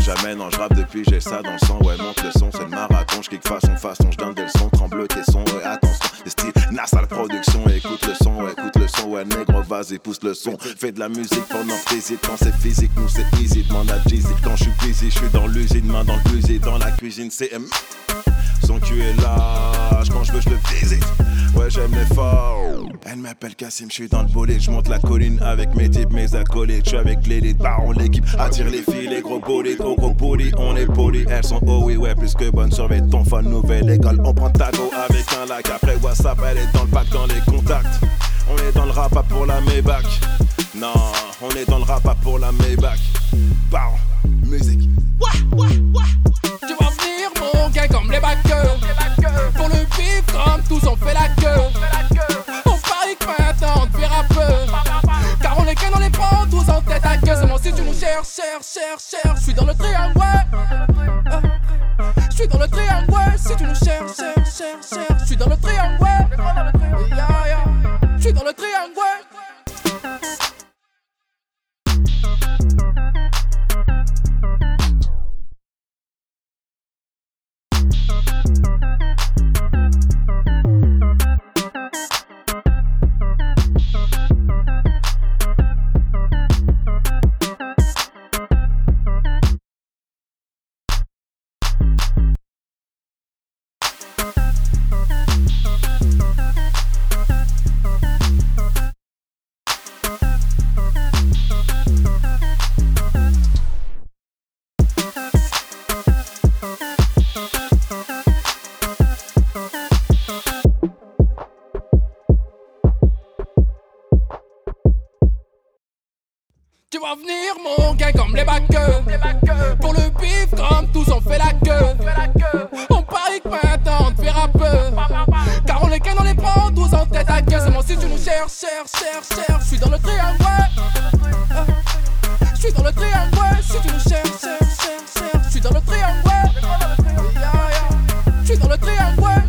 jamais, non, je rappe depuis, j'ai ça dans le sang, ouais, monte le son, c'est le marathon, je kick façon façon, je donne des leçons, tremble tes sons, ouais, attention, des styles, la production, écoute le son, ouais, écoute le son, ouais, négro, vas-y, pousse le son, fais de la musique pendant physique, quand c'est physique, nous c'est easy, demande à Jeezy, quand je suis busy, je suis dans l'usine, main dans le dans la cuisine, c'est. Son cul est large, quand je veux, je le visite. Elle m'appelle Cassim, je suis dans le bolide. Je monte la colline avec mes types, mes acolytes. Je avec l'élite, baron l'équipe. Attire les filles, les gros bolides. Au gros body, on est poli. Elles sont oh oui, ouais, plus que bonne. Surveille ton fan, nouvelle école. On prend tago avec un like. Après WhatsApp, elle est dans le pack, dans les contacts. On est dans le rap, pas pour la Maybach. Non, on est dans le rap, pas pour la Maybach. Baron, musique. Tu cherches, cherches Je suis dans le triangle, Je suis dans le triangle, Si tu nous cherches, cherches, cherches, Je suis dans le triangle. Je suis dans le triangle, Tu vas venir mon gars comme les backers. Pour le bif comme tous on fait la queue serre, serre, serre, serre. Je suis dans le triangle, ouais. Je suis dans le triangle, ouais. Si tu me cherches, serre, serre, serre. Je suis dans le triangle, ouais. Je suis dans le triangle, ouais.